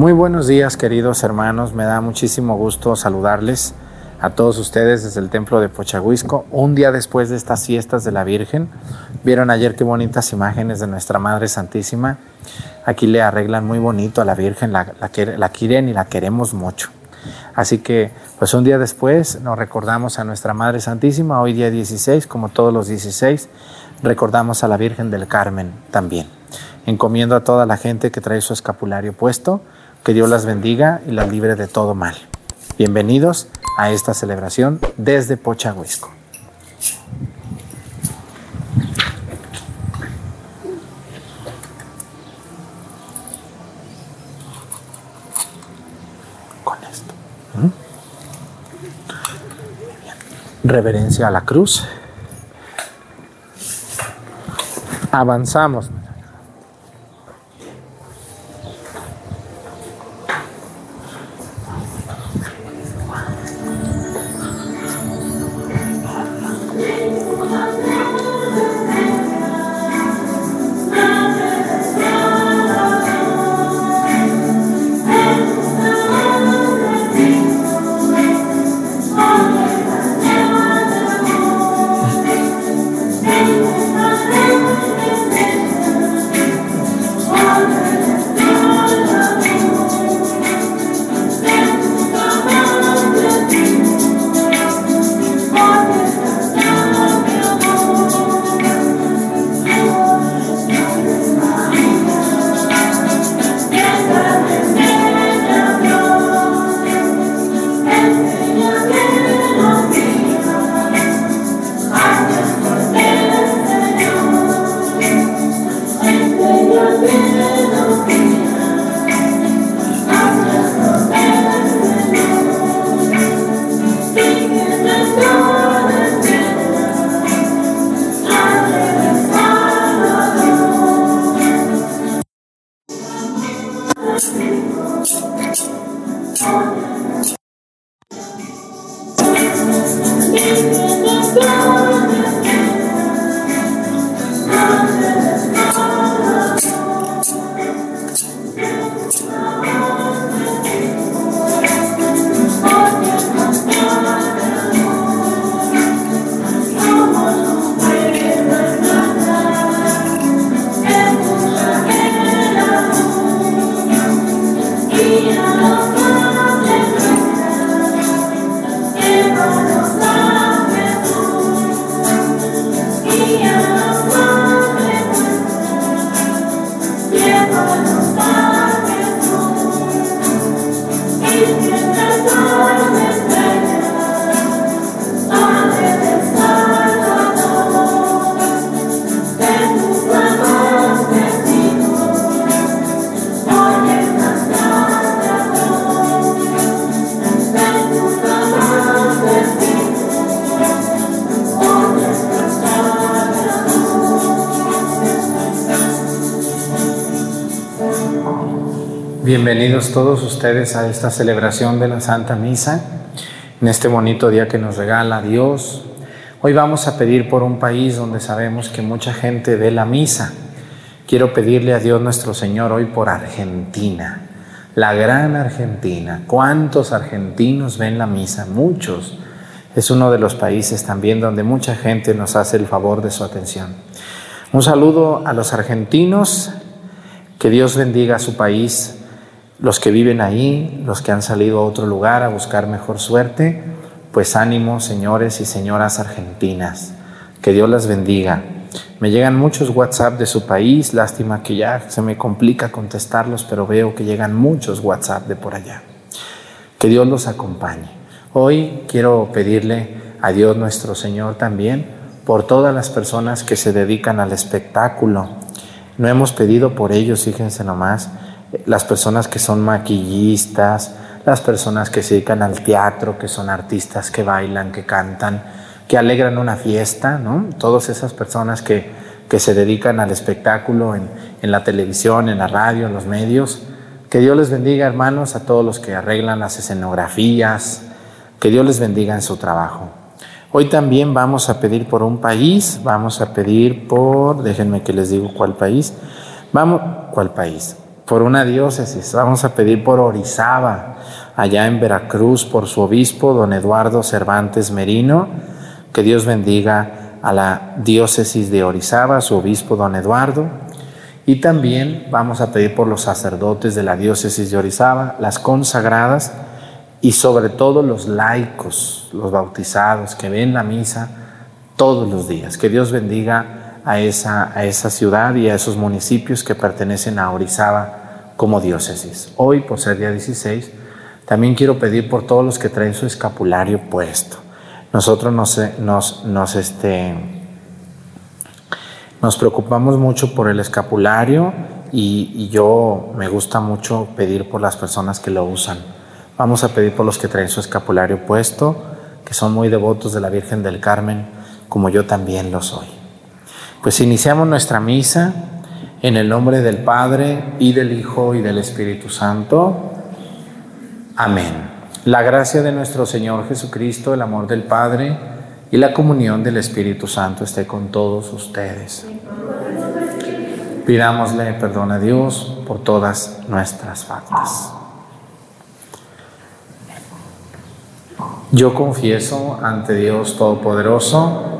Muy buenos días queridos hermanos, me da muchísimo gusto saludarles a todos ustedes desde el templo de Pochahuisco, un día después de estas fiestas de la Virgen. Vieron ayer qué bonitas imágenes de nuestra Madre Santísima. Aquí le arreglan muy bonito a la Virgen, la, la quieren y la queremos mucho. Así que, pues un día después nos recordamos a nuestra Madre Santísima, hoy día 16, como todos los 16, recordamos a la Virgen del Carmen también. Encomiendo a toda la gente que trae su escapulario puesto, que Dios las bendiga y las libre de todo mal. Bienvenidos a esta celebración desde Pochahuisco. Con esto. ¿Mm? Reverencia a la cruz. Avanzamos. Bienvenidos todos ustedes a esta celebración de la Santa Misa, en este bonito día que nos regala Dios. Hoy vamos a pedir por un país donde sabemos que mucha gente ve la misa. Quiero pedirle a Dios nuestro Señor hoy por Argentina, la gran Argentina. ¿Cuántos argentinos ven la misa? Muchos. Es uno de los países también donde mucha gente nos hace el favor de su atención. Un saludo a los argentinos, que Dios bendiga a su país los que viven ahí, los que han salido a otro lugar a buscar mejor suerte, pues ánimo, señores y señoras argentinas. Que Dios las bendiga. Me llegan muchos WhatsApp de su país, lástima que ya se me complica contestarlos, pero veo que llegan muchos WhatsApp de por allá. Que Dios los acompañe. Hoy quiero pedirle a Dios nuestro Señor también por todas las personas que se dedican al espectáculo. No hemos pedido por ellos, fíjense nomás, las personas que son maquillistas, las personas que se dedican al teatro, que son artistas que bailan, que cantan, que alegran una fiesta, ¿no? Todas esas personas que, que se dedican al espectáculo en, en, la televisión, en la radio, en los medios. Que Dios les bendiga, hermanos, a todos los que arreglan las escenografías. Que Dios les bendiga en su trabajo. Hoy también vamos a pedir por un país, vamos a pedir por, déjenme que les digo cuál país. Vamos, ¿cuál país? Por una diócesis. Vamos a pedir por Orizaba, allá en Veracruz, por su obispo, don Eduardo Cervantes Merino. Que Dios bendiga a la diócesis de Orizaba, su obispo, don Eduardo. Y también vamos a pedir por los sacerdotes de la diócesis de Orizaba, las consagradas y sobre todo los laicos, los bautizados que ven la misa todos los días. Que Dios bendiga a esa, a esa ciudad y a esos municipios que pertenecen a Orizaba como diócesis. Hoy, por ser día 16, también quiero pedir por todos los que traen su escapulario puesto. Nosotros nos, nos, este, nos preocupamos mucho por el escapulario y yo me gusta mucho pedir por las personas que lo usan Vamos a pedir por los que traen su escapulario puesto, que son muy devotos de la Virgen del Carmen, como yo también lo soy. Pues iniciamos nuestra misa en el nombre del Padre y del Hijo y del Espíritu Santo. Amén. La gracia de nuestro Señor Jesucristo, el amor del Padre y la comunión del Espíritu Santo esté con todos ustedes. Pidámosle perdón a Dios por todas nuestras faltas. Yo confieso ante Dios Todopoderoso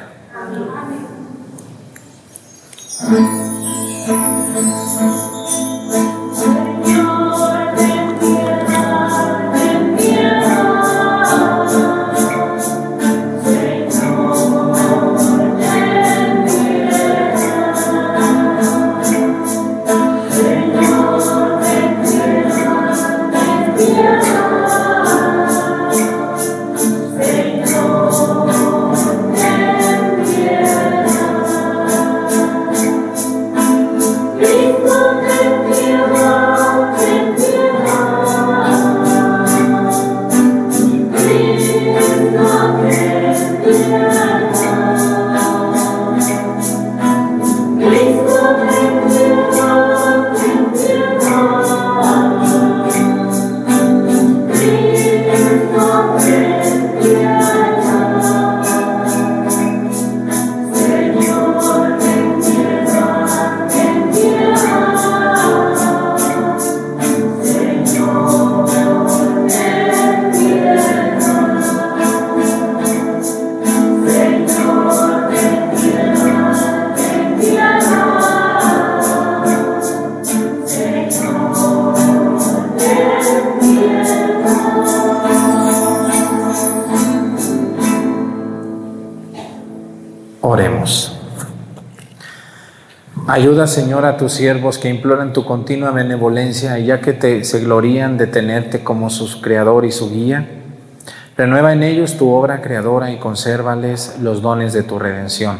Thank you. Ayuda, Señor, a tus siervos que imploran tu continua benevolencia y ya que te, se glorían de tenerte como su creador y su guía. Renueva en ellos tu obra creadora y consérvales los dones de tu redención.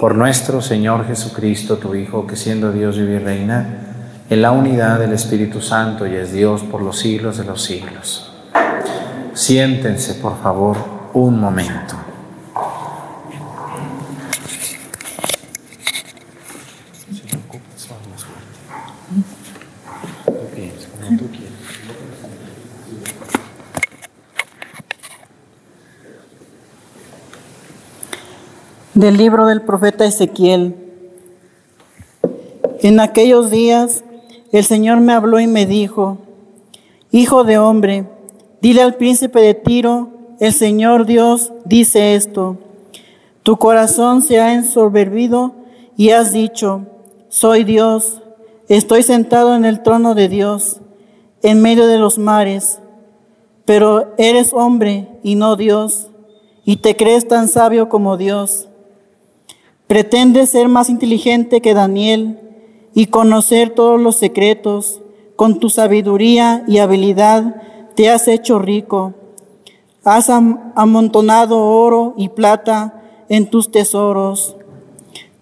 Por nuestro Señor Jesucristo, tu Hijo, que siendo Dios vive y reina en la unidad del Espíritu Santo y es Dios por los siglos de los siglos. Siéntense, por favor, un momento. Del libro del profeta Ezequiel. En aquellos días el Señor me habló y me dijo, Hijo de hombre, dile al príncipe de Tiro, el Señor Dios dice esto, tu corazón se ha ensoberbido y has dicho, soy Dios, estoy sentado en el trono de Dios, en medio de los mares, pero eres hombre y no Dios, y te crees tan sabio como Dios. Pretende ser más inteligente que Daniel y conocer todos los secretos. Con tu sabiduría y habilidad te has hecho rico. Has amontonado oro y plata en tus tesoros.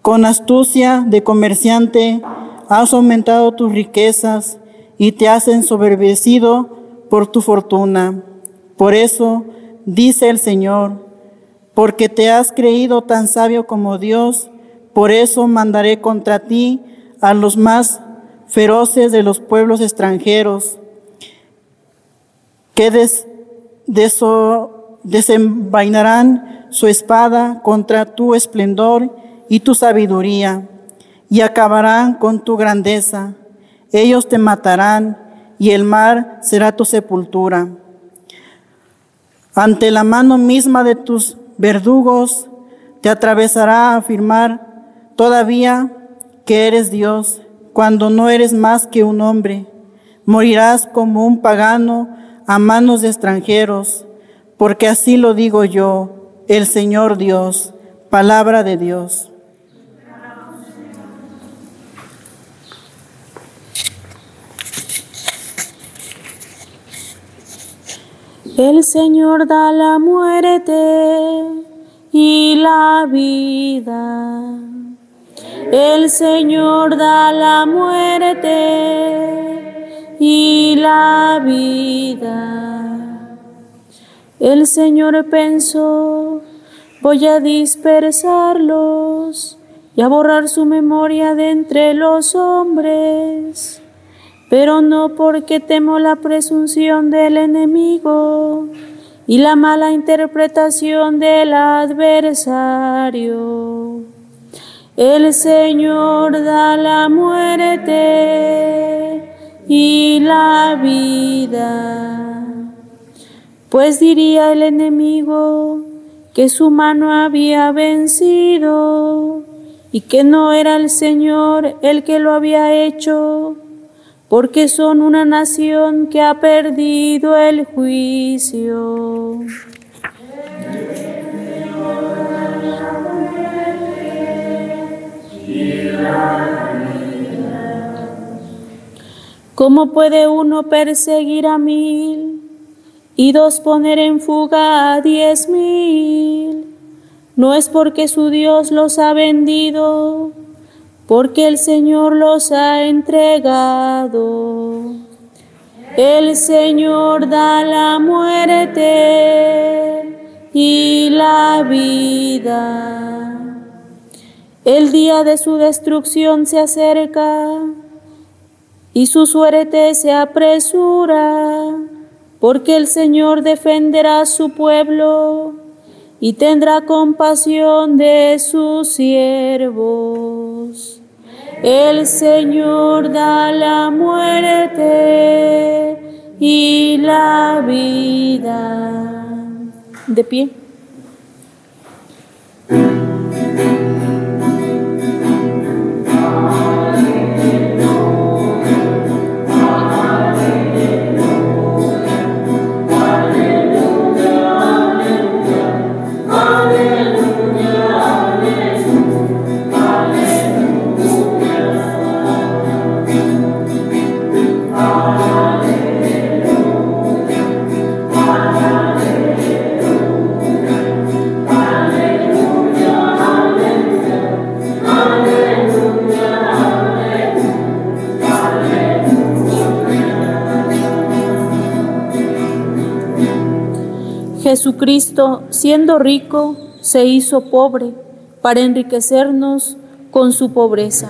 Con astucia de comerciante has aumentado tus riquezas y te has ensoberbecido por tu fortuna. Por eso, dice el Señor, porque te has creído tan sabio como Dios, por eso mandaré contra ti a los más feroces de los pueblos extranjeros, que desenvainarán su espada contra tu esplendor y tu sabiduría, y acabarán con tu grandeza. Ellos te matarán, y el mar será tu sepultura. Ante la mano misma de tus verdugos te atravesará a afirmar todavía que eres Dios, cuando no eres más que un hombre. Morirás como un pagano a manos de extranjeros, porque así lo digo yo, el Señor Dios, palabra de Dios. El Señor da la muerte y la vida. El Señor da la muerte y la vida. El Señor pensó, voy a dispersarlos y a borrar su memoria de entre los hombres pero no porque temo la presunción del enemigo y la mala interpretación del adversario. El Señor da la muerte y la vida. Pues diría el enemigo que su mano había vencido y que no era el Señor el que lo había hecho porque son una nación que ha perdido el juicio. ¿Cómo puede uno perseguir a mil y dos poner en fuga a diez mil? No es porque su Dios los ha vendido porque el Señor los ha entregado. El Señor da la muerte y la vida. El día de su destrucción se acerca y su suerte se apresura, porque el Señor defenderá a su pueblo y tendrá compasión de sus El Señor da la muerte y la vida. De pie. Jesucristo, siendo rico, se hizo pobre para enriquecernos con su pobreza.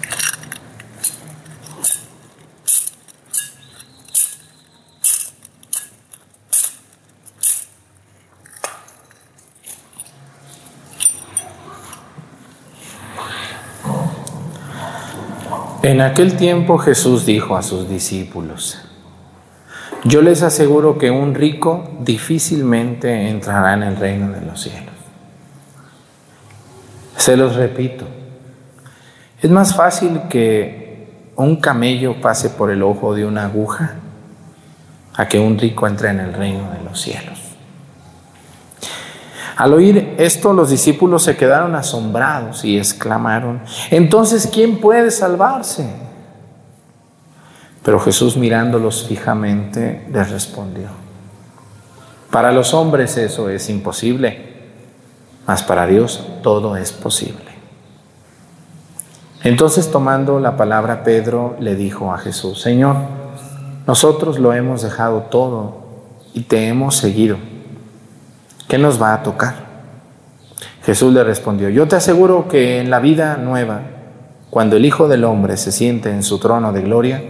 En aquel tiempo Jesús dijo a sus discípulos, Yo les aseguro que un rico difícilmente entrará en el reino de los cielos. Se los repito, es más fácil que un camello pase por el ojo de una aguja a que un rico entre en el reino de los cielos. Al oír esto, los discípulos se quedaron asombrados y exclamaron, entonces, ¿quién puede salvarse? Pero Jesús mirándolos fijamente les respondió, para los hombres eso es imposible, mas para Dios todo es posible. Entonces tomando la palabra Pedro le dijo a Jesús, Señor, nosotros lo hemos dejado todo y te hemos seguido. ¿Qué nos va a tocar? Jesús le respondió, yo te aseguro que en la vida nueva, cuando el Hijo del Hombre se siente en su trono de gloria,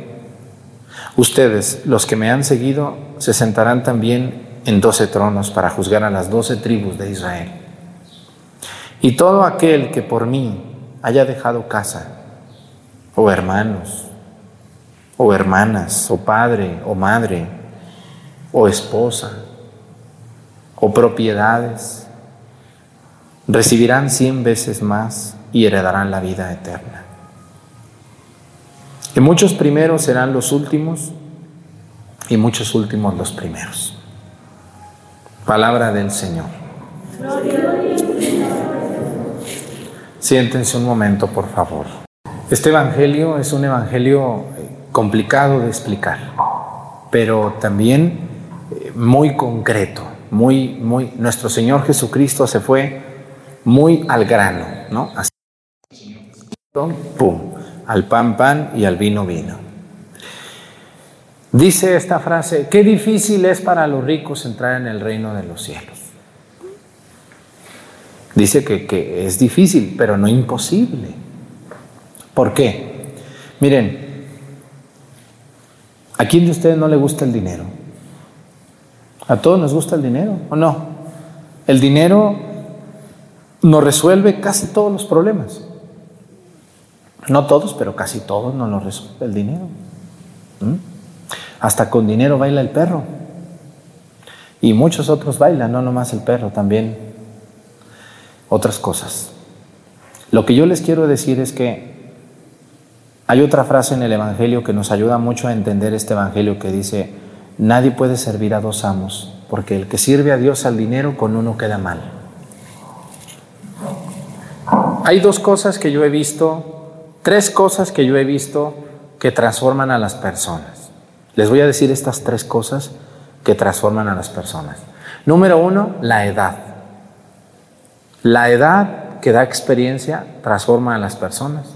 Ustedes, los que me han seguido, se sentarán también en doce tronos para juzgar a las doce tribus de Israel. Y todo aquel que por mí haya dejado casa, o hermanos, o hermanas, o padre, o madre, o esposa, o propiedades, recibirán cien veces más y heredarán la vida eterna. Y muchos primeros serán los últimos y muchos últimos los primeros. Palabra del Señor. Siéntense un momento, por favor. Este Evangelio es un Evangelio eh, complicado de explicar, pero también eh, muy concreto, muy, muy, nuestro Señor Jesucristo se fue muy al grano, ¿no? Así, pum, al pan pan y al vino vino. Dice esta frase, qué difícil es para los ricos entrar en el reino de los cielos. Dice que, que es difícil, pero no imposible. ¿Por qué? Miren, ¿a quién de ustedes no le gusta el dinero? ¿A todos nos gusta el dinero o no? El dinero nos resuelve casi todos los problemas. No todos, pero casi todos no lo resuelve el dinero. ¿Mm? Hasta con dinero baila el perro. Y muchos otros bailan, no nomás el perro, también otras cosas. Lo que yo les quiero decir es que hay otra frase en el Evangelio que nos ayuda mucho a entender este Evangelio que dice, nadie puede servir a dos amos, porque el que sirve a Dios al dinero con uno queda mal. Hay dos cosas que yo he visto Tres cosas que yo he visto que transforman a las personas. Les voy a decir estas tres cosas que transforman a las personas. Número uno, la edad. La edad que da experiencia transforma a las personas.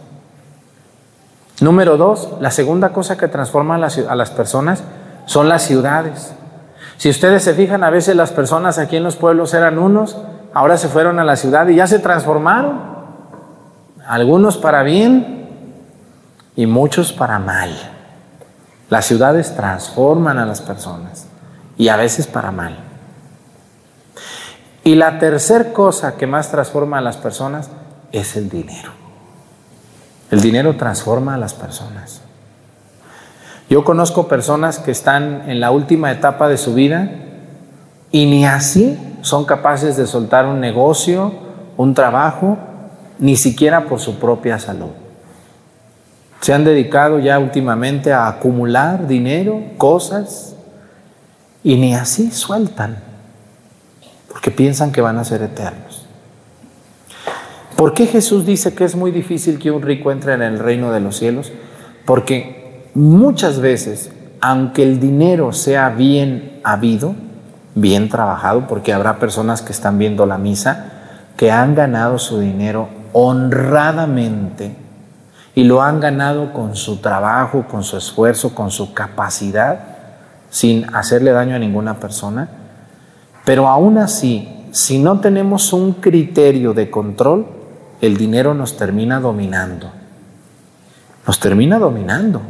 Número dos, la segunda cosa que transforma a las, a las personas son las ciudades. Si ustedes se fijan, a veces las personas aquí en los pueblos eran unos, ahora se fueron a la ciudad y ya se transformaron. Algunos para bien y muchos para mal. Las ciudades transforman a las personas y a veces para mal. Y la tercera cosa que más transforma a las personas es el dinero. El dinero transforma a las personas. Yo conozco personas que están en la última etapa de su vida y ni así son capaces de soltar un negocio, un trabajo, ni siquiera por su propia salud. Se han dedicado ya últimamente a acumular dinero, cosas, y ni así sueltan, porque piensan que van a ser eternos. ¿Por qué Jesús dice que es muy difícil que un rico entre en el reino de los cielos? Porque muchas veces, aunque el dinero sea bien habido, bien trabajado, porque habrá personas que están viendo la misa, que han ganado su dinero honradamente, y lo han ganado con su trabajo, con su esfuerzo, con su capacidad, sin hacerle daño a ninguna persona. Pero aún así, si no tenemos un criterio de control, el dinero nos termina dominando. Nos termina dominando.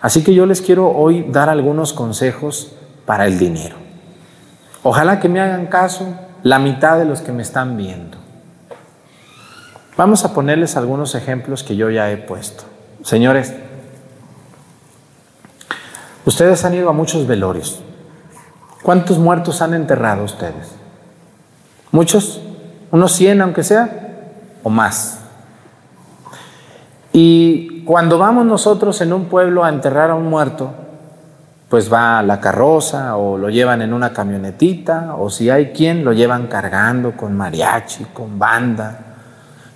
Así que yo les quiero hoy dar algunos consejos para el dinero. Ojalá que me hagan caso la mitad de los que me están viendo. Vamos a ponerles algunos ejemplos que yo ya he puesto. Señores, Ustedes han ido a muchos velorios. ¿Cuántos muertos han enterrado ustedes? ¿Muchos? ¿Unos 100 aunque sea? ¿O más? Y cuando vamos nosotros en un pueblo a enterrar a un muerto, pues va la carroza o lo llevan en una camionetita o si hay quien lo llevan cargando con mariachi, con banda.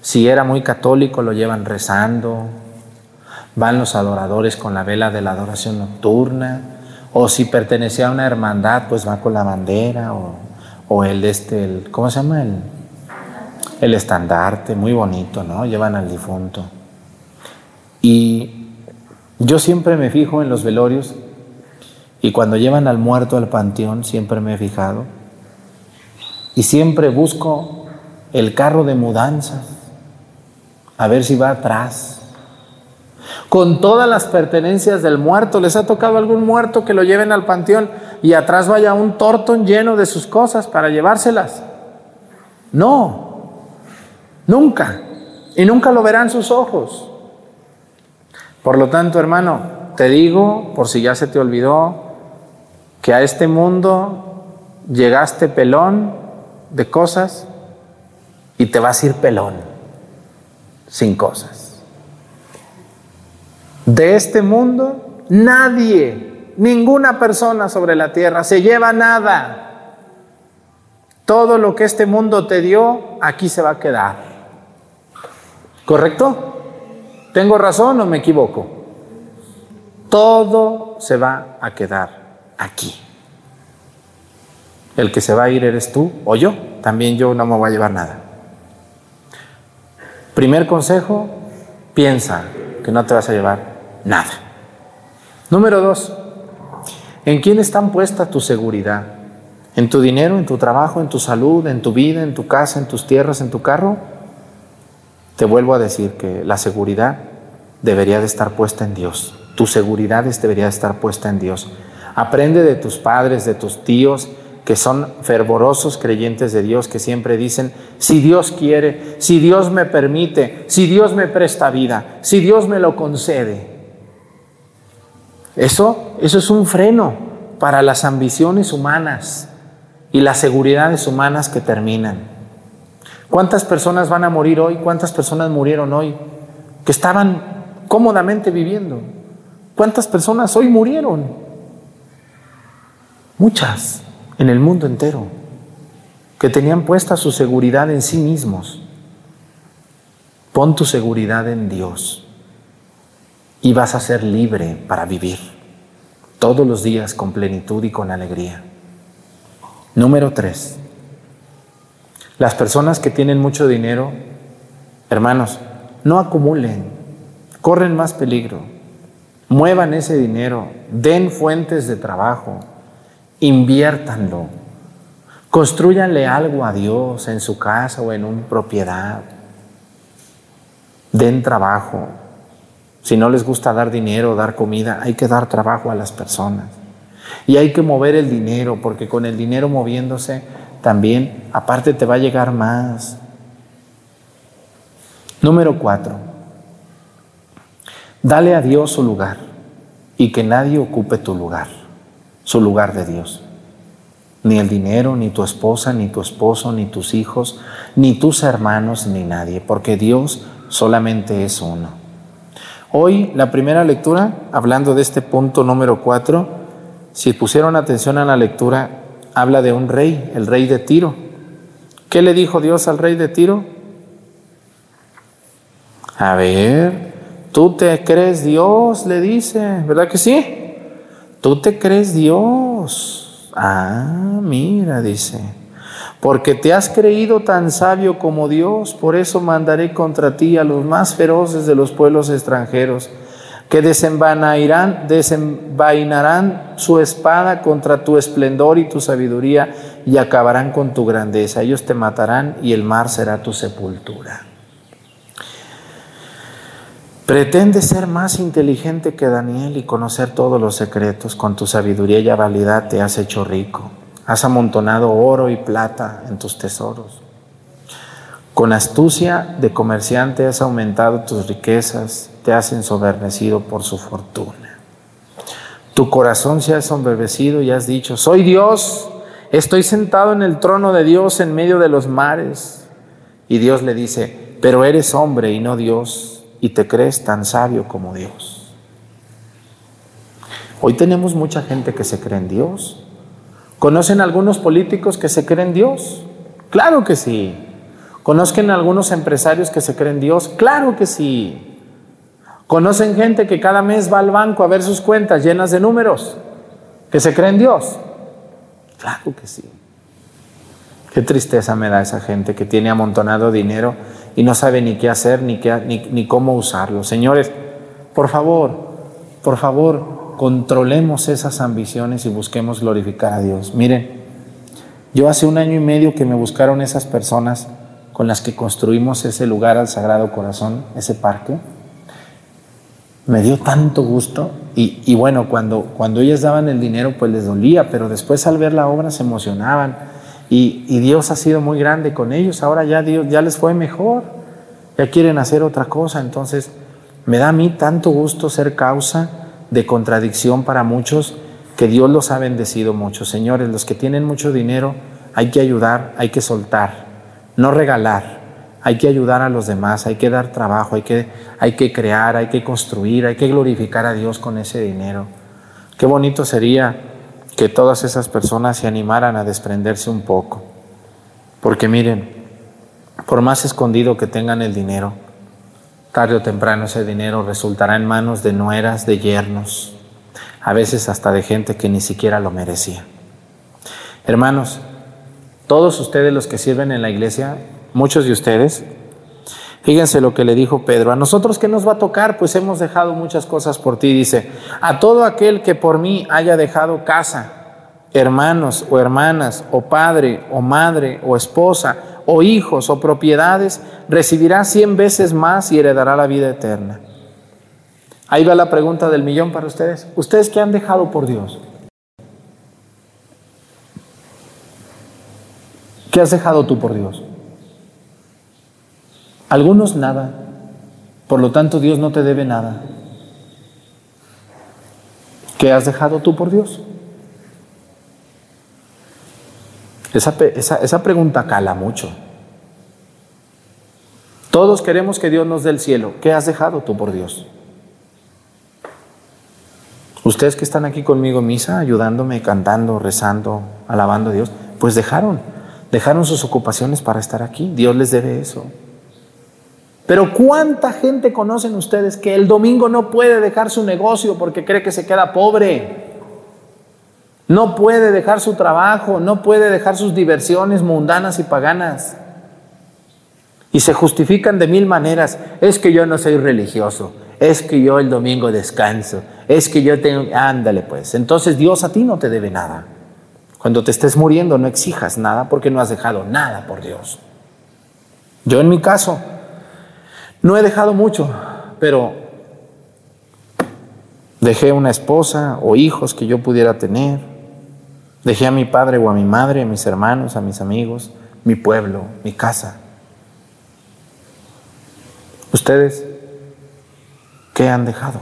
Si era muy católico lo llevan rezando. Van los adoradores con la vela de la adoración nocturna. O si pertenecía a una hermandad, pues va con la bandera o, el este, ¿cómo se llama? El, el estandarte, muy bonito, ¿no? Llevan al difunto. Y yo siempre me fijo en los velorios y cuando llevan al muerto al panteón siempre me he fijado y siempre busco el carro de mudanzas a ver si va atrás. Con todas las pertenencias del muerto, ¿les ha tocado algún muerto que lo lleven al panteón y atrás vaya un tortón lleno de sus cosas para llevárselas? No, nunca. Y nunca lo verán sus ojos. Por lo tanto, hermano, te digo, por si ya se te olvidó, que a este mundo llegaste pelón de cosas y te vas a ir pelón sin cosas. De este mundo, nadie, ninguna persona sobre la tierra se lleva nada. Todo lo que este mundo te dio, aquí se va a quedar. ¿Correcto? ¿Tengo razón o me equivoco? Todo se va a quedar aquí. El que se va a ir eres tú o yo. También yo no me voy a llevar nada. Primer consejo, piensa que no te vas a llevar nada. Número dos, ¿en quién están puesta tu seguridad? ¿En tu dinero, en tu trabajo, en tu salud, en tu vida, en tu casa, en tus tierras, en tu carro? Te vuelvo a decir que la seguridad debería de estar puesta en Dios. Tu seguridad debería de estar puesta en Dios. Aprende de tus padres, de tus tíos, que son fervorosos creyentes de Dios, que siempre dicen, si Dios quiere, si Dios me permite, si Dios me presta vida, si Dios me lo concede. Eso, eso es un freno para las ambiciones humanas y las seguridades humanas que terminan. ¿Cuántas personas van a morir hoy? ¿Cuántas personas murieron hoy? Que estaban cómodamente viviendo. ¿Cuántas personas hoy murieron? Muchas en el mundo entero, que tenían puesta su seguridad en sí mismos. Pon tu seguridad en Dios y vas a ser libre para vivir todos los días con plenitud y con alegría. Número tres, las personas que tienen mucho dinero, hermanos, no acumulen, corren más peligro, muevan ese dinero, den fuentes de trabajo, inviértanlo, construyanle algo a Dios en su casa o en una propiedad, den trabajo. Si no les gusta dar dinero, dar comida, hay que dar trabajo a las personas. Y hay que mover el dinero, porque con el dinero moviéndose también, aparte te va a llegar más. Número cuatro, dale a Dios su lugar y que nadie ocupe tu lugar, su lugar de Dios. Ni el dinero, ni tu esposa, ni tu esposo, ni tus hijos, ni tus hermanos, ni nadie, porque Dios solamente es uno. Hoy la primera lectura, hablando de este punto número cuatro, si pusieron atención a la lectura, habla de un rey, el rey de Tiro. ¿Qué le dijo Dios al rey de Tiro? A ver, tú te crees Dios, le dice, ¿verdad que sí? Tú te crees Dios. Ah, mira, dice. Porque te has creído tan sabio como Dios, por eso mandaré contra ti a los más feroces de los pueblos extranjeros que desenvainarán, desenvainarán su espada contra tu esplendor y tu sabiduría y acabarán con tu grandeza. Ellos te matarán y el mar será tu sepultura. Pretende ser más inteligente que Daniel y conocer todos los secretos. Con tu sabiduría y habilidad te has hecho rico. Has amontonado oro y plata en tus tesoros. Con astucia de comerciante has aumentado tus riquezas te has ensobernecido por su fortuna. tu corazón se ha ensombrecido y has dicho, soy Dios, estoy sentado en el trono de Dios en medio de los mares. Y Dios le dice, pero eres hombre y no Dios, y te crees tan sabio como Dios. Hoy tenemos mucha gente que se cree en Dios. ¿Conocen algunos políticos que se creen Dios? Claro que sí. ¿Conocen algunos empresarios que se creen Dios? Claro que sí. ¿Conocen gente que cada mes va al banco a ver sus cuentas llenas de números? ¿Que se creen Dios? Claro que sí. Qué tristeza me da esa gente que tiene amontonado dinero y no sabe ni qué hacer ni, qué, ni cómo usarlo. Señores, por favor, por favor, controlemos esas ambiciones y busquemos glorificar a Dios. Miren, yo hace un año y medio que me buscaron esas personas con las que construimos ese lugar al Sagrado Corazón, ese parque, me dio tanto gusto. Y, bueno, cuando, cuando ellas daban el dinero pues les dolía, pero después al ver la obra se emocionaban. Y, y, Dios ha sido muy grande con ellos, ahora ya Dios ya les fue mejor, ya quieren hacer otra cosa, entonces me da a mí tanto gusto ser causa de contradicción para muchos que Dios los ha bendecido mucho. Señores, los que tienen mucho dinero hay que ayudar, hay que soltar, no regalar hay que ayudar a los demás, hay que dar trabajo, hay que, hay que crear, hay que construir, hay que glorificar a Dios con ese dinero. Qué bonito sería que todas esas personas se animaran a desprenderse un poco. Porque miren, por más escondido que tengan el dinero, tarde o temprano ese dinero resultará en manos de nueras, de yernos, a veces hasta de gente que ni siquiera lo merecía. Hermanos, todos ustedes los que sirven en la iglesia muchos de ustedes. Fíjense lo que le dijo Pedro. A nosotros que nos va a tocar, pues hemos dejado muchas cosas por ti. Dice, a todo aquel que por mí haya dejado casa, hermanos o hermanas, o padre o madre o esposa, o hijos o propiedades, recibirá cien veces más y heredará la vida eterna. Ahí va la pregunta del millón para ustedes. ¿Ustedes qué han dejado por Dios? ¿Qué has dejado tú por Dios? Algunos nada. Por lo tanto, Dios no te debe nada. ¿Qué has dejado tú por Dios? Esa, esa, esa, pregunta cala mucho. Todos queremos que Dios nos dé el cielo. ¿Qué has dejado tú por Dios? Ustedes que están aquí conmigo en misa, ayudándome, cantando, rezando, alabando a Dios, pues dejaron, dejaron sus ocupaciones para estar aquí. Dios les debe eso. Pero ¿cuánta gente conocen ustedes que el domingo no puede dejar su negocio porque cree que se queda pobre? No puede dejar su trabajo, no puede dejar sus diversiones mundanas y paganas. Y se justifican de mil maneras. Es que yo no soy religioso, es que yo el domingo descanso, es que yo tengo... Ándale pues. Entonces Dios a ti no te debe nada. Cuando te estés muriendo no exijas nada porque no has dejado nada por Dios. Yo en mi caso, no he dejado mucho, pero dejé una esposa o hijos que yo pudiera tener. Dejé a mi padre o a mi madre, a mis hermanos, a mis amigos, mi pueblo, mi casa. ¿Ustedes qué han dejado?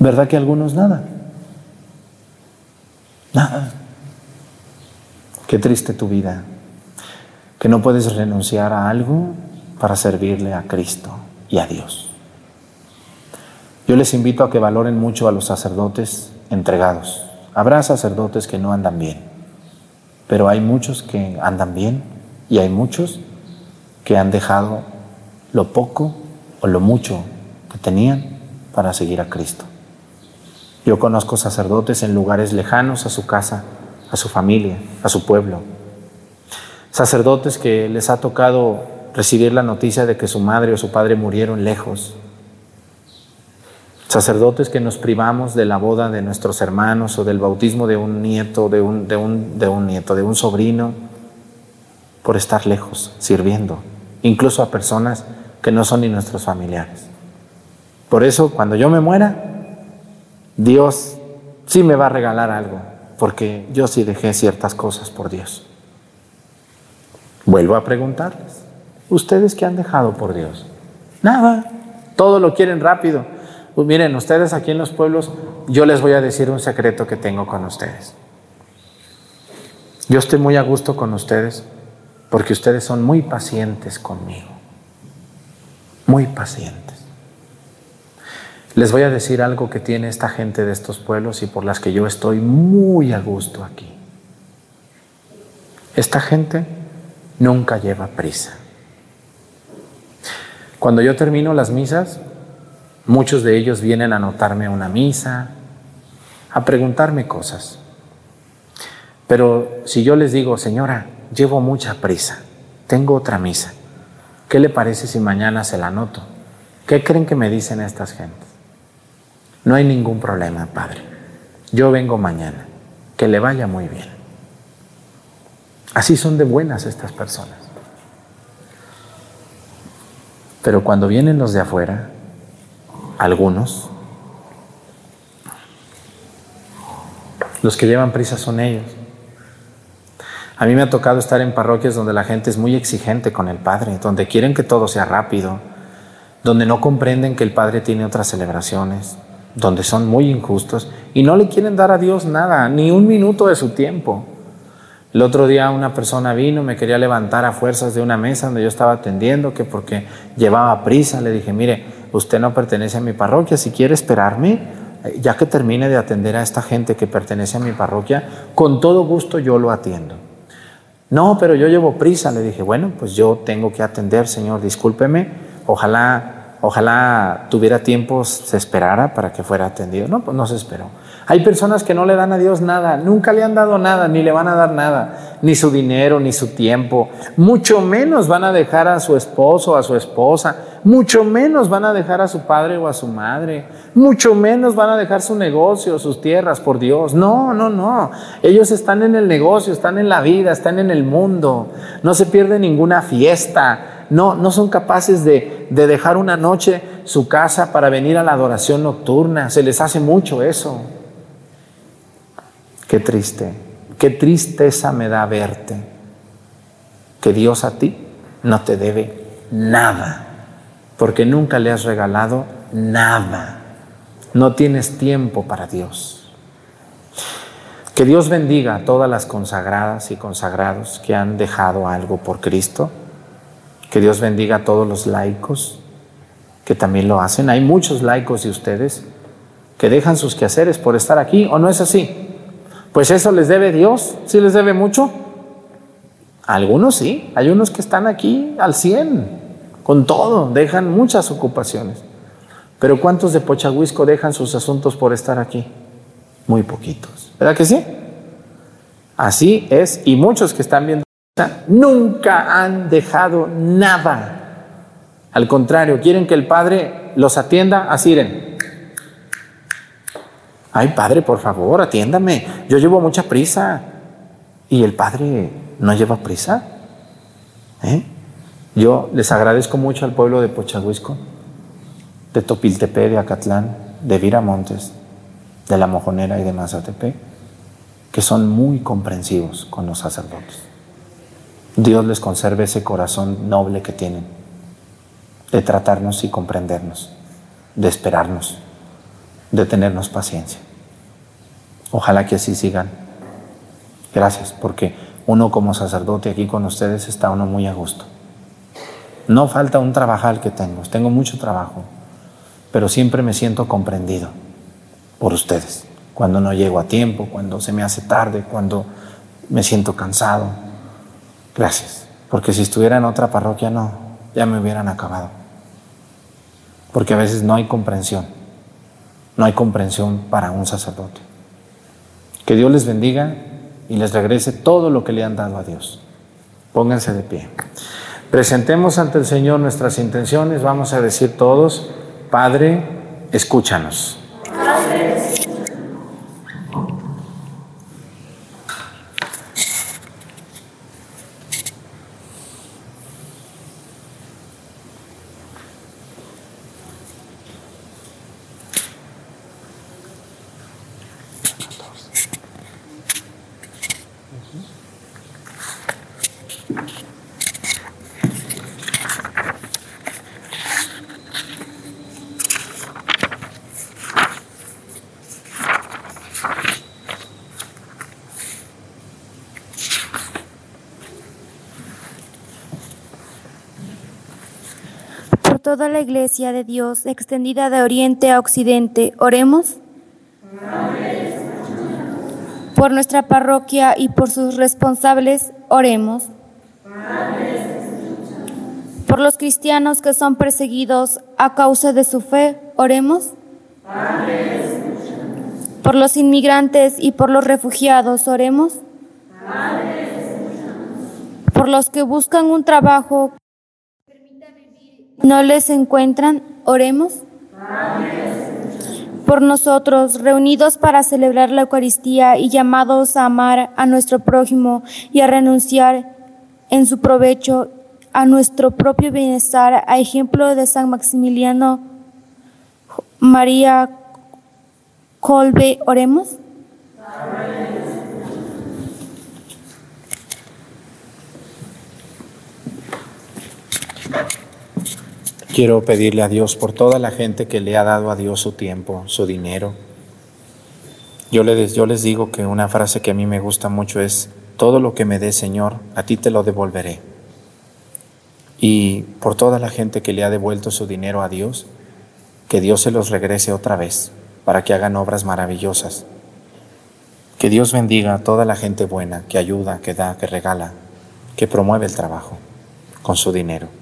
¿Verdad que algunos nada? Nada. Qué triste tu vida que no puedes renunciar a algo para servirle a Cristo y a Dios. Yo les invito a que valoren mucho a los sacerdotes entregados. Habrá sacerdotes que no andan bien, pero hay muchos que andan bien y hay muchos que han dejado lo poco o lo mucho que tenían para seguir a Cristo. Yo conozco sacerdotes en lugares lejanos a su casa, a su familia, a su pueblo, sacerdotes que les ha tocado recibir la noticia de que su madre o su padre murieron lejos, sacerdotes que nos privamos de la boda de nuestros hermanos o del bautismo de un nieto, de un, de un, de un nieto, de un sobrino, por estar lejos, sirviendo, incluso a personas que no son ni nuestros familiares. Por eso, cuando yo me muera, Dios sí me va a regalar algo, porque yo sí dejé ciertas cosas por Dios. Vuelvo a preguntarles, ¿ustedes qué han dejado por Dios? Nada, todo lo quieren rápido. Pues miren, ustedes aquí en los pueblos, yo les voy a decir un secreto que tengo con ustedes. Yo estoy muy a gusto con ustedes porque ustedes son muy pacientes conmigo. Muy pacientes. Les voy a decir algo que tiene esta gente de estos pueblos y por las que yo estoy muy a gusto aquí. Esta gente nunca lleva prisa. Cuando yo termino las misas, muchos de ellos vienen a anotarme una misa, a preguntarme cosas. Pero si yo les digo, señora, llevo mucha prisa, tengo otra misa, ¿qué le parece si mañana se la anoto? ¿Qué creen que me dicen estas gentes? No hay ningún problema, Padre. Yo vengo mañana. Que le vaya muy bien. Así son de buenas estas personas. Pero cuando vienen los de afuera, algunos, los que llevan prisa son ellos. A mí me ha tocado estar en parroquias donde la gente es muy exigente con el Padre, donde quieren que todo sea rápido, donde no comprenden que el Padre tiene otras celebraciones, donde son muy injustos y no le quieren dar a Dios nada, ni un minuto de su tiempo. El otro día una persona vino, me quería levantar a fuerzas de una mesa donde yo estaba atendiendo, que porque llevaba prisa, le dije, mire, usted no pertenece a mi parroquia, si quiere esperarme, ya que termine de atender a esta gente que pertenece a mi parroquia, con todo gusto yo lo atiendo. No, pero yo llevo prisa, le dije, bueno, pues yo tengo que atender, Señor, discúlpeme, ojalá Ojalá tuviera tiempo, se esperara para que fuera atendido. No, pues no se esperó. Hay personas que no le dan a Dios nada, nunca le han dado nada, ni le van a dar nada, ni su dinero, ni su tiempo. Mucho menos van a dejar a su esposo, a su esposa, mucho menos van a dejar a su padre o a su madre, mucho menos van a dejar su negocio, sus tierras, por Dios. No, no, no. Ellos están en el negocio, están en la vida, están en el mundo. No se pierde ninguna fiesta no, no son capaces de, de dejar una noche su casa para venir a la adoración nocturna. Se les hace mucho eso. Qué triste, qué tristeza me da verte que Dios a ti no te debe nada, porque nunca le has regalado nada. No tienes tiempo para Dios. Que Dios bendiga a todas las consagradas y consagrados que han dejado algo por Cristo que Dios bendiga a todos los laicos que también lo hacen. Hay muchos laicos de ustedes que dejan sus quehaceres por estar aquí, ¿o no es así? Pues eso les debe Dios, ¿sí les debe mucho? algunos sí, hay unos que están aquí al 100, con todo, dejan muchas ocupaciones. Pero ¿cuántos de Pochahuisco dejan sus asuntos por estar aquí? Muy poquitos, ¿verdad que sí? Así es, y muchos que están viendo Nunca han dejado nada. Al contrario, quieren que el Padre los atienda, así Ay, Padre, por favor, atiéndame. Yo llevo mucha prisa. ¿Y el Padre no lleva prisa? ¿Eh? Yo les agradezco mucho al pueblo de Pochahuisco, de Topiltepe, de Acatlán, de Viramontes, de La Mojonera y de Mazatepec, que son muy comprensivos con los sacerdotes. Dios les conserve ese corazón noble que tienen, de tratarnos y comprendernos, de esperarnos, de tenernos paciencia. Ojalá que así sigan. Gracias, porque uno como sacerdote aquí con ustedes está uno muy a gusto. No falta un trabajar que tengo, tengo mucho trabajo, pero siempre me siento comprendido por ustedes. Cuando no llego a tiempo, cuando se me hace tarde, cuando me siento cansado, Gracias. Porque si estuviera en otra parroquia, no, ya me hubieran acabado. Porque a veces no hay comprensión. No hay comprensión para un sacerdote. Que Dios les bendiga y les regrese todo lo que le han dado a Dios. Pónganse de pie. Presentemos ante el Señor nuestras intenciones. Vamos a decir todos, Padre, escúchanos. Toda la iglesia de Dios extendida de oriente a occidente, oremos. Por nuestra parroquia y por sus responsables, oremos. Por los cristianos que son perseguidos a causa de su fe, oremos. Por los inmigrantes y por los refugiados, oremos. Por los que buscan un trabajo no les encuentran, oremos. Por nosotros, reunidos para celebrar la Eucaristía y llamados a amar a nuestro prójimo y a renunciar en su provecho a nuestro propio bienestar, a ejemplo de San Maximiliano María Colbe, oremos. Quiero pedirle a Dios por toda la gente que le ha dado a Dios su tiempo, su dinero. Yo les, yo les digo que una frase que a mí me gusta mucho es, todo lo que me dé Señor, a ti te lo devolveré. Y por toda la gente que le ha devuelto su dinero a Dios, que Dios se los regrese otra vez para que hagan obras maravillosas. Que Dios bendiga a toda la gente buena, que ayuda, que da, que regala, que promueve el trabajo con su dinero.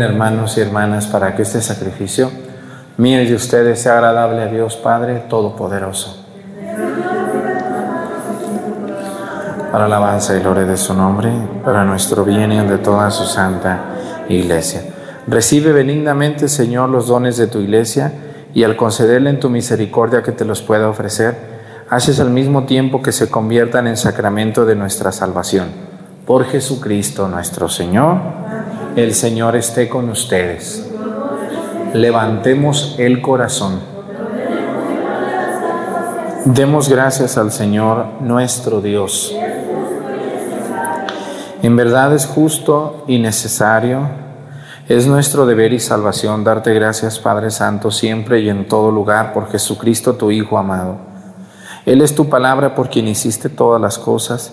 Hermanos y hermanas para que este sacrificio mío y de ustedes sea agradable a Dios Padre Todopoderoso. Para alabanza y gloria de su nombre, para nuestro bien y de toda su santa iglesia. Recibe benignamente, Señor, los dones de tu iglesia y al concederle en tu misericordia que te los pueda ofrecer, haces al mismo tiempo que se conviertan en sacramento de nuestra salvación. Por Jesucristo nuestro Señor. El Señor esté con ustedes. Levantemos el corazón. Demos gracias al Señor nuestro Dios. En verdad es justo y necesario, es nuestro deber y salvación darte gracias Padre Santo siempre y en todo lugar por Jesucristo tu Hijo amado. Él es tu palabra por quien hiciste todas las cosas.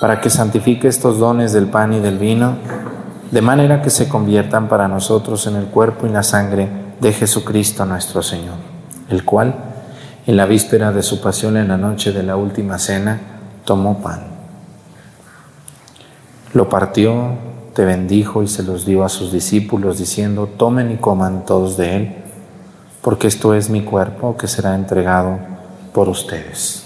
para que santifique estos dones del pan y del vino, de manera que se conviertan para nosotros en el cuerpo y la sangre de Jesucristo nuestro Señor, el cual, en la víspera de su pasión en la noche de la última cena, tomó pan. Lo partió, te bendijo y se los dio a sus discípulos, diciendo, tomen y coman todos de él, porque esto es mi cuerpo que será entregado por ustedes.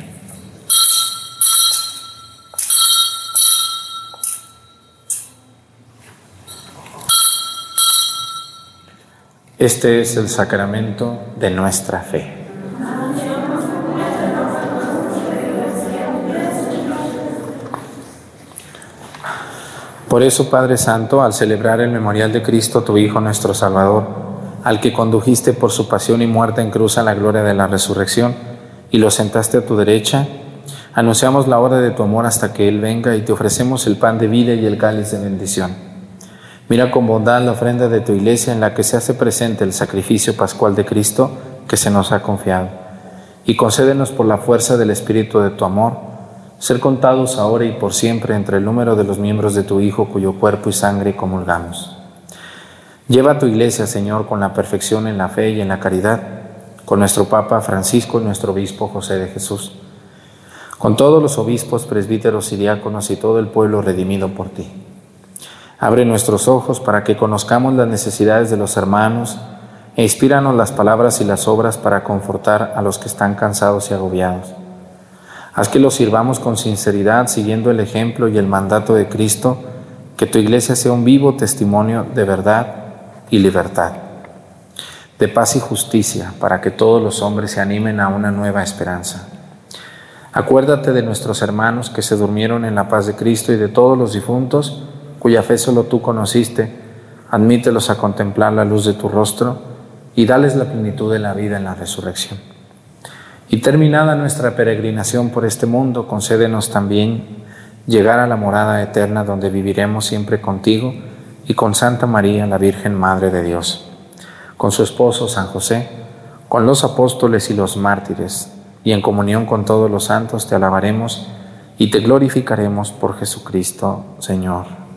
Este es el sacramento de nuestra fe. Por eso, Padre Santo, al celebrar el memorial de Cristo, tu Hijo nuestro Salvador, al que condujiste por su pasión y muerte en cruz a la gloria de la resurrección, y lo sentaste a tu derecha, anunciamos la hora de tu amor hasta que Él venga y te ofrecemos el pan de vida y el cáliz de bendición. Mira con bondad la ofrenda de tu iglesia en la que se hace presente el sacrificio pascual de Cristo que se nos ha confiado. Y concédenos por la fuerza del Espíritu de tu amor, ser contados ahora y por siempre entre el número de los miembros de tu Hijo cuyo cuerpo y sangre comulgamos. Lleva a tu iglesia, Señor, con la perfección en la fe y en la caridad, con nuestro Papa Francisco y nuestro Obispo José de Jesús, con todos los obispos, presbíteros y diáconos y todo el pueblo redimido por ti. Abre nuestros ojos para que conozcamos las necesidades de los hermanos e inspíranos las palabras y las obras para confortar a los que están cansados y agobiados. Haz que los sirvamos con sinceridad, siguiendo el ejemplo y el mandato de Cristo, que tu iglesia sea un vivo testimonio de verdad y libertad, de paz y justicia, para que todos los hombres se animen a una nueva esperanza. Acuérdate de nuestros hermanos que se durmieron en la paz de Cristo y de todos los difuntos, cuya fe solo tú conociste. Admítelos a contemplar la luz de tu rostro y dales la plenitud de la vida en la resurrección. Y terminada nuestra peregrinación por este mundo, concédenos también llegar a la morada eterna donde viviremos siempre contigo y con Santa María, la Virgen Madre de Dios, con su esposo San José, con los apóstoles y los mártires y en comunión con todos los santos te alabaremos y te glorificaremos por Jesucristo, Señor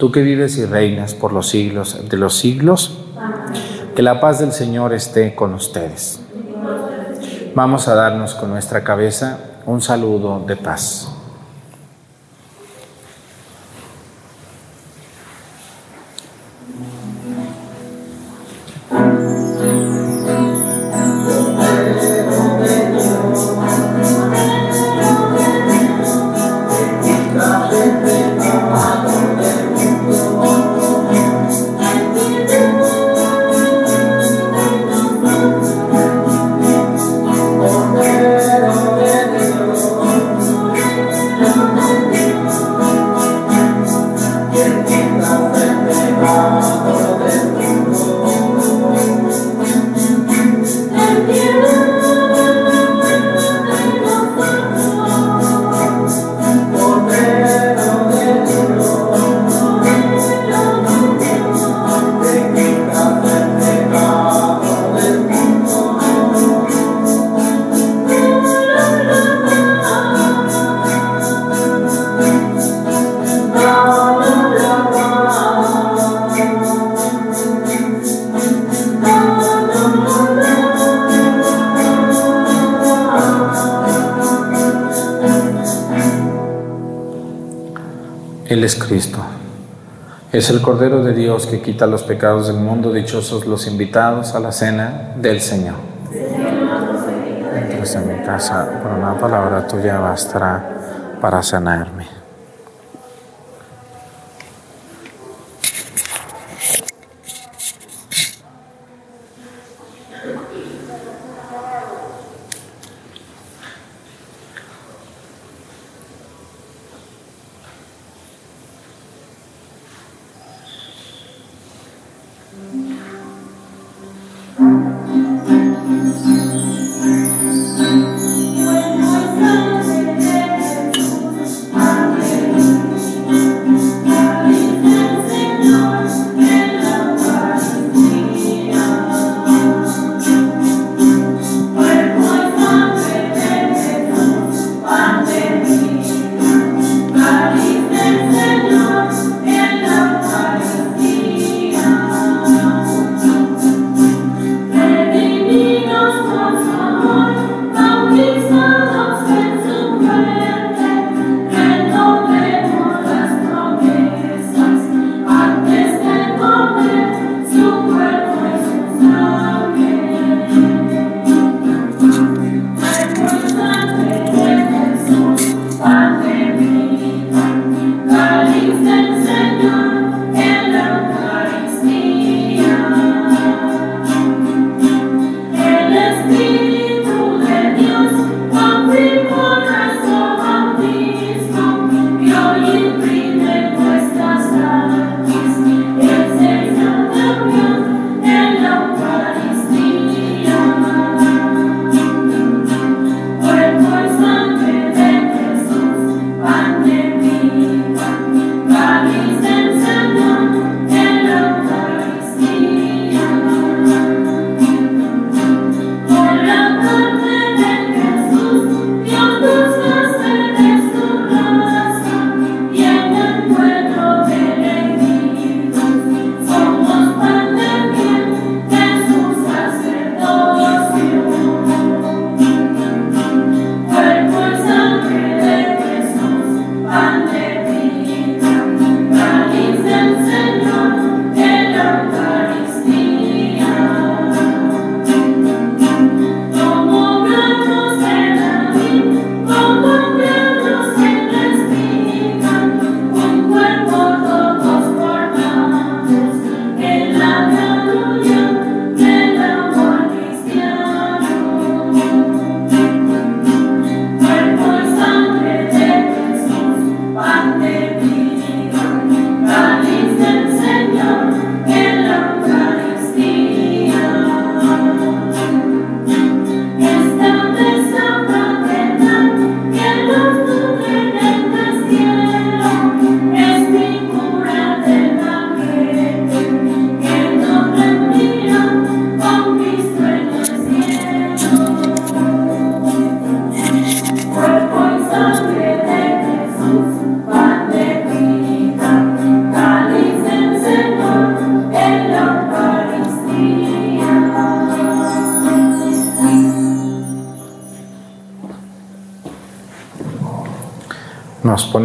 Tú que vives y reinas por los siglos de los siglos, que la paz del Señor esté con ustedes. Vamos a darnos con nuestra cabeza un saludo de paz. Es el Cordero de Dios que quita los pecados del mundo. Dichosos los invitados a la cena del Señor. Entres en mi casa, por una palabra tuya bastará para sanarme.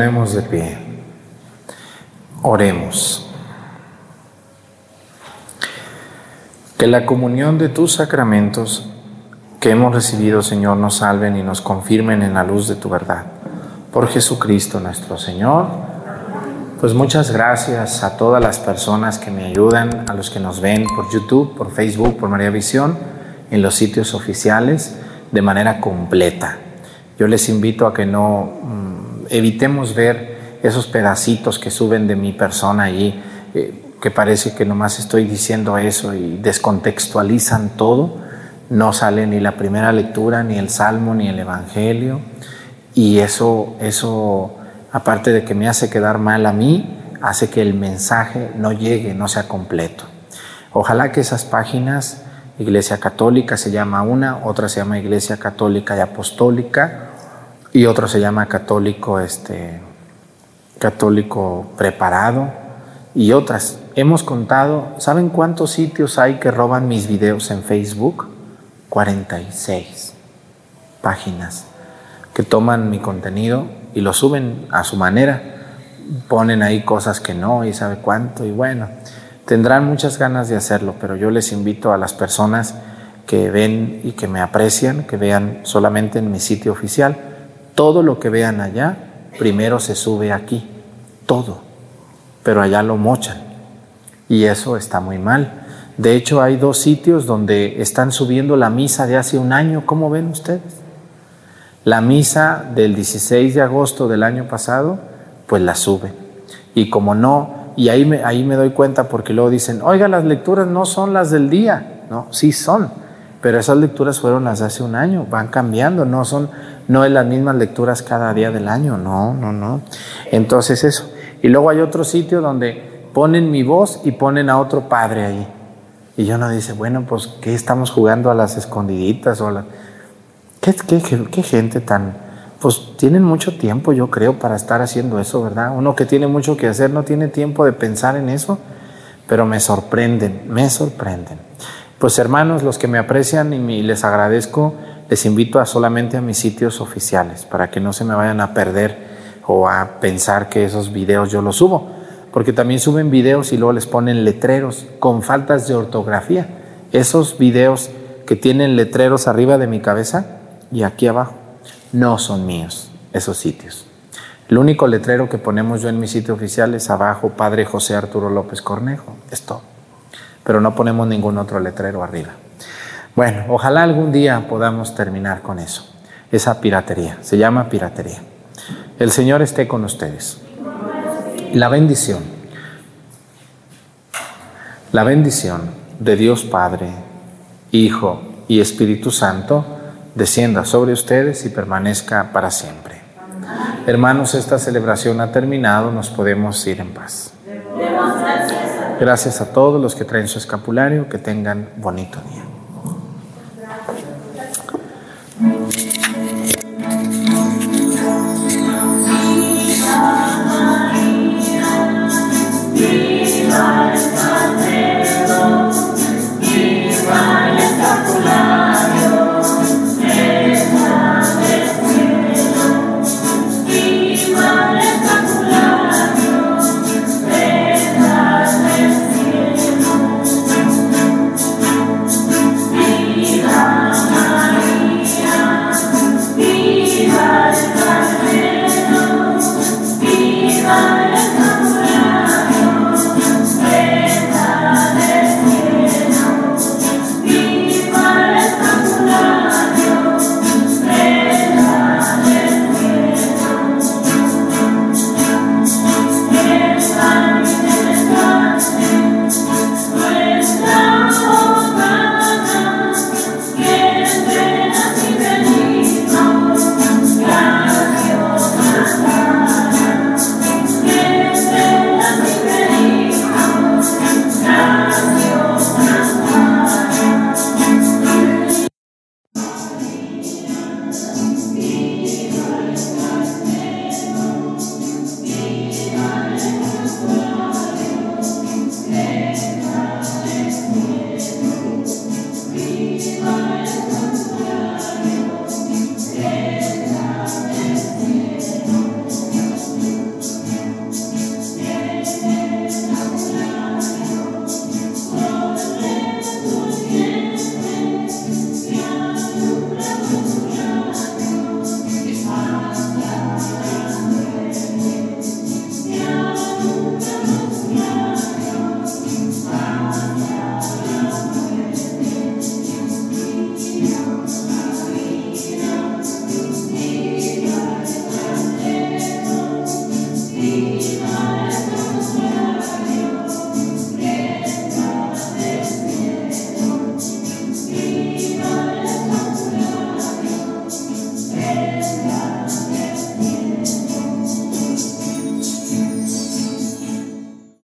De pie. Oremos. Que la comunión de tus sacramentos que hemos recibido, Señor, nos salven y nos confirmen en la luz de tu verdad. Por Jesucristo nuestro Señor. Pues muchas gracias a todas las personas que me ayudan, a los que nos ven por YouTube, por Facebook, por María Visión, en los sitios oficiales, de manera completa. Yo les invito a que no mm, evitemos ver esos pedacitos que suben de mi persona allí, eh, que parece que nomás estoy diciendo eso y descontextualizan todo. No sale ni la primera lectura, ni el salmo, ni el evangelio. Y eso, eso, aparte de que me hace quedar mal a mí, hace que el mensaje no llegue, no sea completo. Ojalá que esas páginas Iglesia Católica se llama una, otra se llama Iglesia Católica y Apostólica y otro se llama Católico este Católico preparado y otras. Hemos contado, ¿saben cuántos sitios hay que roban mis videos en Facebook? 46 páginas que toman mi contenido y lo suben a su manera. Ponen ahí cosas que no y sabe cuánto y bueno. Tendrán muchas ganas de hacerlo, pero yo les invito a las personas que ven y que me aprecian, que vean solamente en mi sitio oficial. Todo lo que vean allá, primero se sube aquí, todo, pero allá lo mochan. Y eso está muy mal. De hecho, hay dos sitios donde están subiendo la misa de hace un año. ¿Cómo ven ustedes? La misa del 16 de agosto del año pasado, pues la suben. Y como no y ahí me, ahí me doy cuenta porque luego dicen, oiga, las lecturas no son las del día. No, sí son, pero esas lecturas fueron las de hace un año, van cambiando, no son, no es las mismas lecturas cada día del año, no, no, no. Entonces eso. Y luego hay otro sitio donde ponen mi voz y ponen a otro padre ahí. Y yo no dice, bueno, pues, ¿qué estamos jugando a las escondiditas? O la... ¿Qué, qué, qué gente tan, pues tienen mucho tiempo, yo creo, para estar haciendo eso, ¿verdad? Uno que tiene mucho que hacer no tiene tiempo de pensar en eso, pero me sorprenden, me sorprenden. Pues hermanos, los que me aprecian y les agradezco, les invito a solamente a mis sitios oficiales para que no se me vayan a perder o a pensar que esos videos yo los subo, porque también suben videos y luego les ponen letreros con faltas de ortografía. Esos videos que tienen letreros arriba de mi cabeza y aquí abajo no son míos esos sitios. El único letrero que ponemos yo en mi sitio oficial es abajo Padre José Arturo López Cornejo, esto. Pero no ponemos ningún otro letrero arriba. Bueno, ojalá algún día podamos terminar con eso. Esa piratería, se llama piratería. El Señor esté con ustedes. La bendición. La bendición de Dios Padre, Hijo y Espíritu Santo descienda sobre ustedes y permanezca para siempre. Hermanos, esta celebración ha terminado, nos podemos ir en paz. Gracias a todos los que traen su escapulario, que tengan bonito día. Be my, my,